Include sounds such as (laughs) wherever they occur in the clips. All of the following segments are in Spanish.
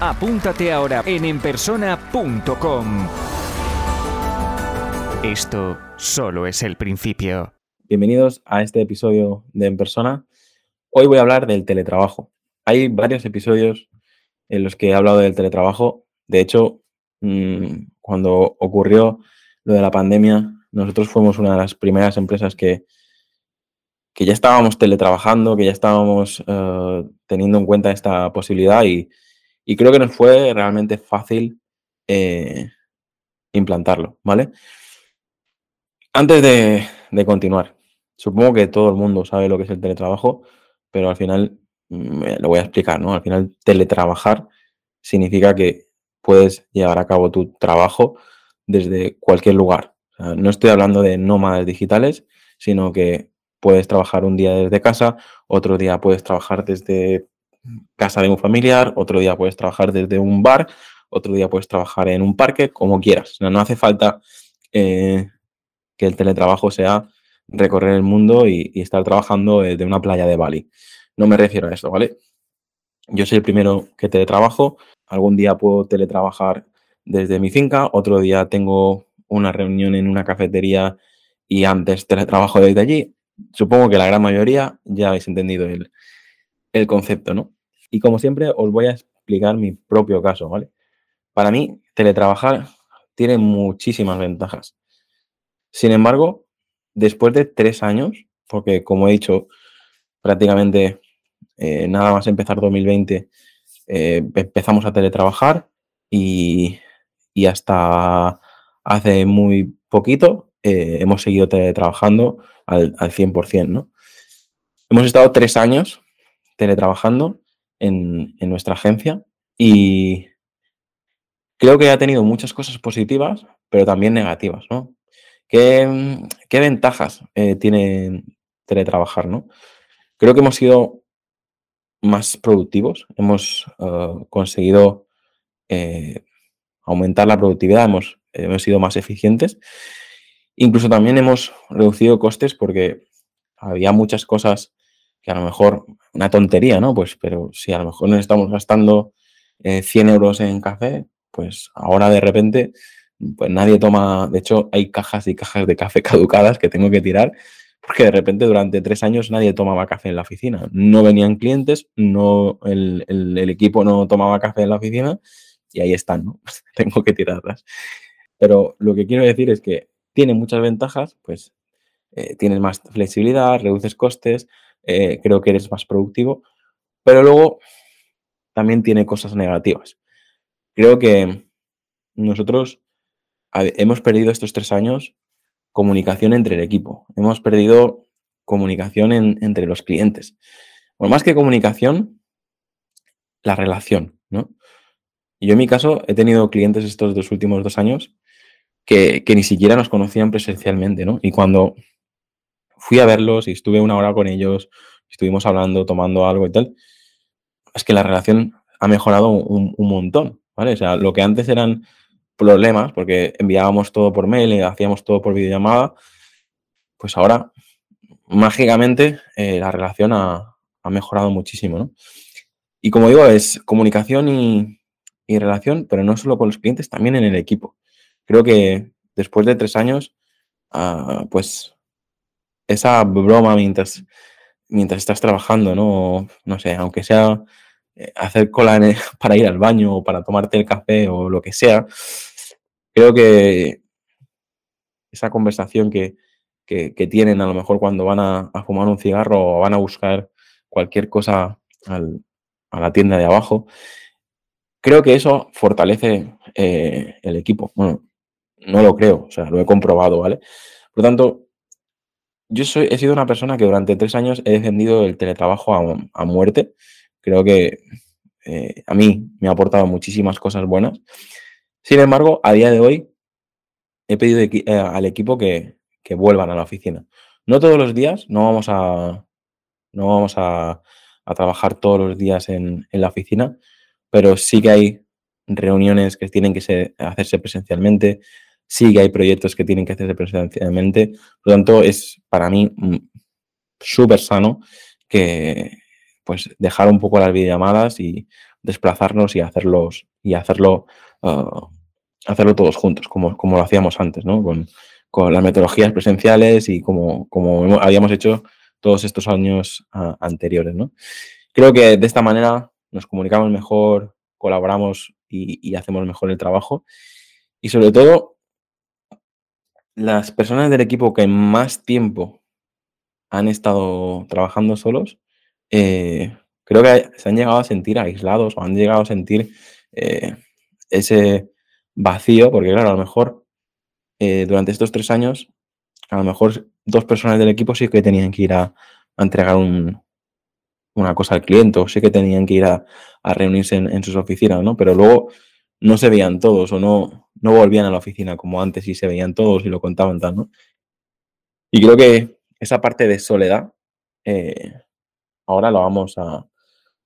apúntate ahora en enpersona.com. Esto solo es el principio. Bienvenidos a este episodio de En Persona. Hoy voy a hablar del teletrabajo. Hay varios episodios en los que he hablado del teletrabajo. De hecho, mm, cuando ocurrió lo de la pandemia, nosotros fuimos una de las primeras empresas que, que ya estábamos teletrabajando, que ya estábamos eh, teniendo en cuenta esta posibilidad y, y, creo que nos fue realmente fácil eh, implantarlo, ¿vale? Antes de, continuar, supongo que todo el mundo sabe lo que es el teletrabajo pero al final mm, lo voy a explicar, ¿no? Al final teletrabajar significa que puedes llevar a cabo tu trabajo desde cualquier lugar. no estoy hablando de nómadas digitales, sino que puedes trabajar un día desde casa, otro día puedes trabajar desde casa de un familiar, otro día puedes trabajar desde un bar, otro día puedes trabajar en un parque, como quieras. No, hace falta eh, que el teletrabajo sea recorrer el mundo y, estar trabajando desde una playa de Bali. No me refiero a eso, ¿vale? Yo soy el primero que teletrabajo. Algún día puedo teletrabajar desde mi finca, otro día tengo una reunión en una cafetería y antes teletrabajo desde allí. Supongo que la gran mayoría ya habéis entendido el, el concepto, ¿no? Y como siempre, os voy a explicar mi propio caso, ¿vale? Para mí, teletrabajar tiene muchísimas ventajas. Sin embargo, después de tres años, porque como he dicho, prácticamente eh, nada más empezar 2020, eh, empezamos a teletrabajar y, hasta hace muy poquito eh, hemos seguido teletrabajando al, al 100%, ¿no? Hemos estado tres años teletrabajando en, en nuestra agencia y creo que ha tenido muchas cosas positivas, pero también negativas, ¿no? ¿Qué, ventajas eh, tiene teletrabajar? ¿no? Creo que hemos sido más productivos, hemos eh, conseguido eh, aumentar la productividad, hemos, hemos sido más eficientes. Incluso también hemos reducido costes porque había muchas cosas que a lo mejor, una tontería, ¿no? Pues, pero si a lo mejor nos estamos gastando 100 euros en café, pues ahora de repente pues nadie toma, de hecho hay cajas y cajas de café (laughs) caducadas que tengo que tirar porque de repente durante tres años nadie tomaba café en la oficina. No venían clientes, no, el, equipo no tomaba café en la oficina y ahí están, ¿no? (laughs) tengo que tirarlas. Pero lo que quiero decir es que tiene muchas ventajas, pues eh, tienes más flexibilidad, reduces costes, eh, creo que eres más productivo, pero luego también tiene cosas negativas. Creo que nosotros hemos perdido estos tres años comunicación entre el equipo, hemos perdido comunicación entre los clientes. Bueno, más que comunicación, la relación, ¿no? yo en mi caso he tenido clientes estos dos últimos dos años que, ni siquiera nos conocían presencialmente, ¿no? Y cuando fui a verlos y estuve una hora con ellos, estuvimos hablando, tomando algo y tal, es que la relación ha mejorado un, un montón, ¿vale? O sea, lo que antes eran problemas, porque enviábamos todo por mail y hacíamos todo por videollamada, pues ahora mágicamente eh, la relación ha, mejorado muchísimo, ¿no? Y como digo, es comunicación y, relación, pero no solo con los clientes, también en el equipo. Creo que después de tres años, ah, pues esa broma mientras, mientras estás trabajando, ¿no? No sé, aunque sea eh, hacer cola (laughs) para ir al baño o para tomarte el café o lo que sea, creo que esa conversación que, tienen a lo mejor cuando van a, fumar un cigarro o van a buscar cualquier cosa a la tienda de abajo, creo que eso fortalece eh, el equipo. Bueno, no lo creo, o sea, lo he comprobado, ¿vale? Por lo tanto, yo soy, he sido una persona que durante tres años he defendido el teletrabajo a muerte creo que eh, a mí me ha aportado muchísimas cosas buenas. Sin embargo, a día de hoy he pedido eh, al equipo que, vuelvan a la oficina. No todos los días, no vamos a, no vamos a, trabajar todos los días en, la oficina, pero sí que hay reuniones que tienen que hacerse presencialmente, sí que hay proyectos que tienen que hacerse presencialmente. Por lo tanto, es para mí mm, súper sano que pues dejar un poco las videollamadas y desplazarnos y hacerlos y hacerlo ah, hacerlo todos juntos, como, como lo hacíamos antes, ¿no? Con, las metodologías presenciales y como, como habíamos hecho todos estos años ah, anteriores, ¿no? Creo que de esta manera nos comunicamos mejor, colaboramos y hacemos mejor el trabajo. Y sobre todo, las personas del equipo que más tiempo han estado trabajando solos, eh, creo que se han llegado a sentir aislados o han llegado a sentir eh, ese vacío, porque claro, a lo mejor eh, durante estos tres años, a lo mejor dos personas del equipo sí que tenían que ir a, entregar una cosa al cliente o sí que tenían que ir a, reunirse en, sus oficinas, ¿no? Pero luego no se veían todos o no, no volvían a la oficina como antes y se veían todos y lo contaban tal, ¿no? Y creo que esa parte de soledad eh, ahora la vamos a,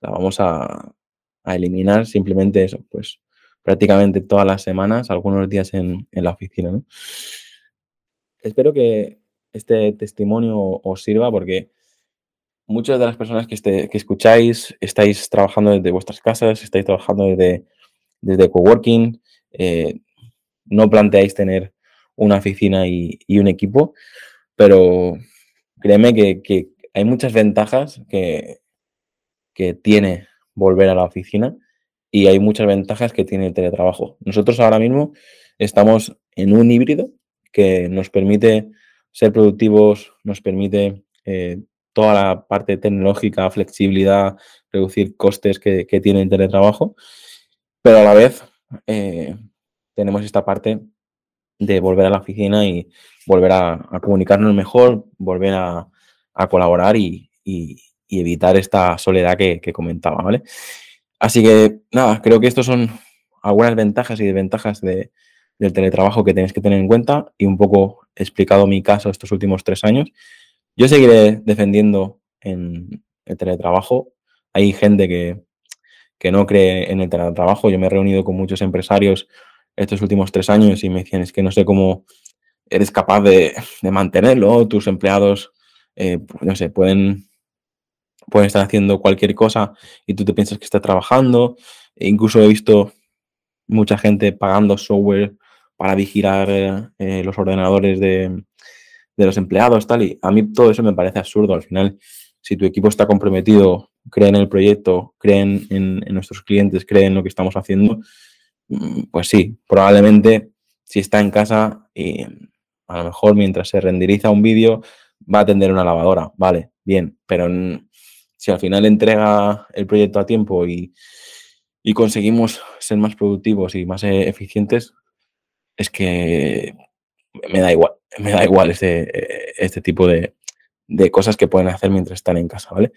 la vamos a, eliminar simplemente eso, pues prácticamente todas las semanas, algunos días en, la oficina. Espero que este testimonio os sirva porque muchas de las personas que, este, que escucháis estáis trabajando desde vuestras casas, estáis trabajando desde, desde coworking, eh, no planteáis tener una oficina y, un equipo, pero créeme que hay muchas ventajas que, que tiene volver a la oficina y hay muchas ventajas que tiene el teletrabajo. Nosotros ahora mismo estamos en un híbrido que nos permite ser productivos, nos permite eh, toda la parte tecnológica, flexibilidad, reducir costes que, tiene el teletrabajo, pero a la vez eh, tenemos esta parte de volver a la oficina y volver a comunicarnos mejor, volver a, colaborar y, evitar esta soledad que, comentaba, ¿vale? Así que nada, creo que estos son algunas ventajas y desventajas de, del teletrabajo que tenéis que tener en cuenta y un poco explicado mi caso estos últimos tres años. Yo seguiré defendiendo en el teletrabajo. Hay gente que, que no cree en el teletrabajo. Yo me he reunido con muchos empresarios estos últimos tres años y me decían, es que no sé cómo eres capaz de, de mantenerlo, tus empleados eh, no sé, pueden, pueden estar haciendo cualquier cosa y tú te piensas que está trabajando. E incluso he visto mucha gente pagando software para vigilar eh, los ordenadores de, los empleados, tal. Y a mí todo eso me parece absurdo. Al final, si tu equipo está comprometido, cree en el proyecto, creen en, nuestros clientes, creen en lo que estamos haciendo, mm, pues sí, probablemente si está en casa y a lo mejor mientras se renderiza un vídeo va a atender una lavadora, vale, bien, pero si al final entrega el proyecto a tiempo y, conseguimos ser más productivos y más eh, eficientes, es que me da igual, me da igual este, este tipo de, cosas que pueden hacer mientras están en casa, ¿vale?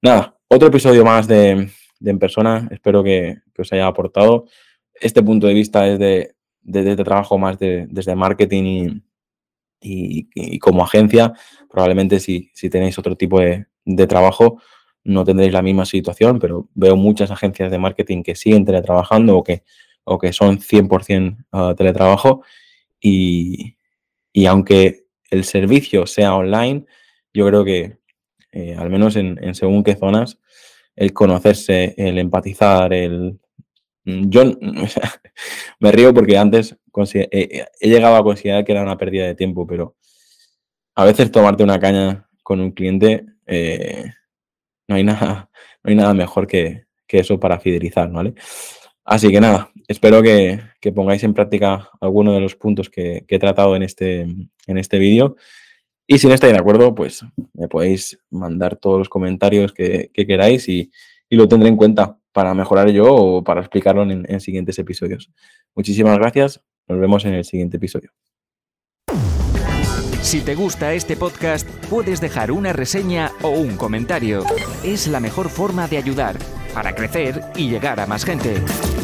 Nada, otro episodio más de, En Persona, espero que, os haya aportado. Este punto de vista es de, de, trabajo más desde marketing y, y, como agencia, probablemente si, si tenéis otro tipo de, trabajo, no tendréis la misma situación, pero veo muchas agencias de marketing que siguen teletrabajando o que, o que son 100% ah, teletrabajo. Y, aunque el servicio sea online, yo creo que, eh, al menos en, según qué zonas, el conocerse, el empatizar, el... Yo (laughs) me río porque antes eh, he llegado a considerar que era una pérdida de tiempo, pero a veces tomarte una caña con un cliente eh, no, hay nada, (laughs) no hay nada mejor que, eso para fidelizar, ¿vale? Así que nada, espero que, pongáis en práctica alguno de los puntos que, he tratado en este, en este vídeo. Y si no estáis de acuerdo, pues me podéis mandar todos los comentarios que, queráis y, lo tendré en cuenta para mejorar yo o para explicarlo en siguientes episodios. Muchísimas gracias. Nos vemos en el siguiente episodio. Si te gusta este podcast, puedes dejar una reseña o un comentario. Es la mejor forma de ayudar para crecer y llegar a más gente.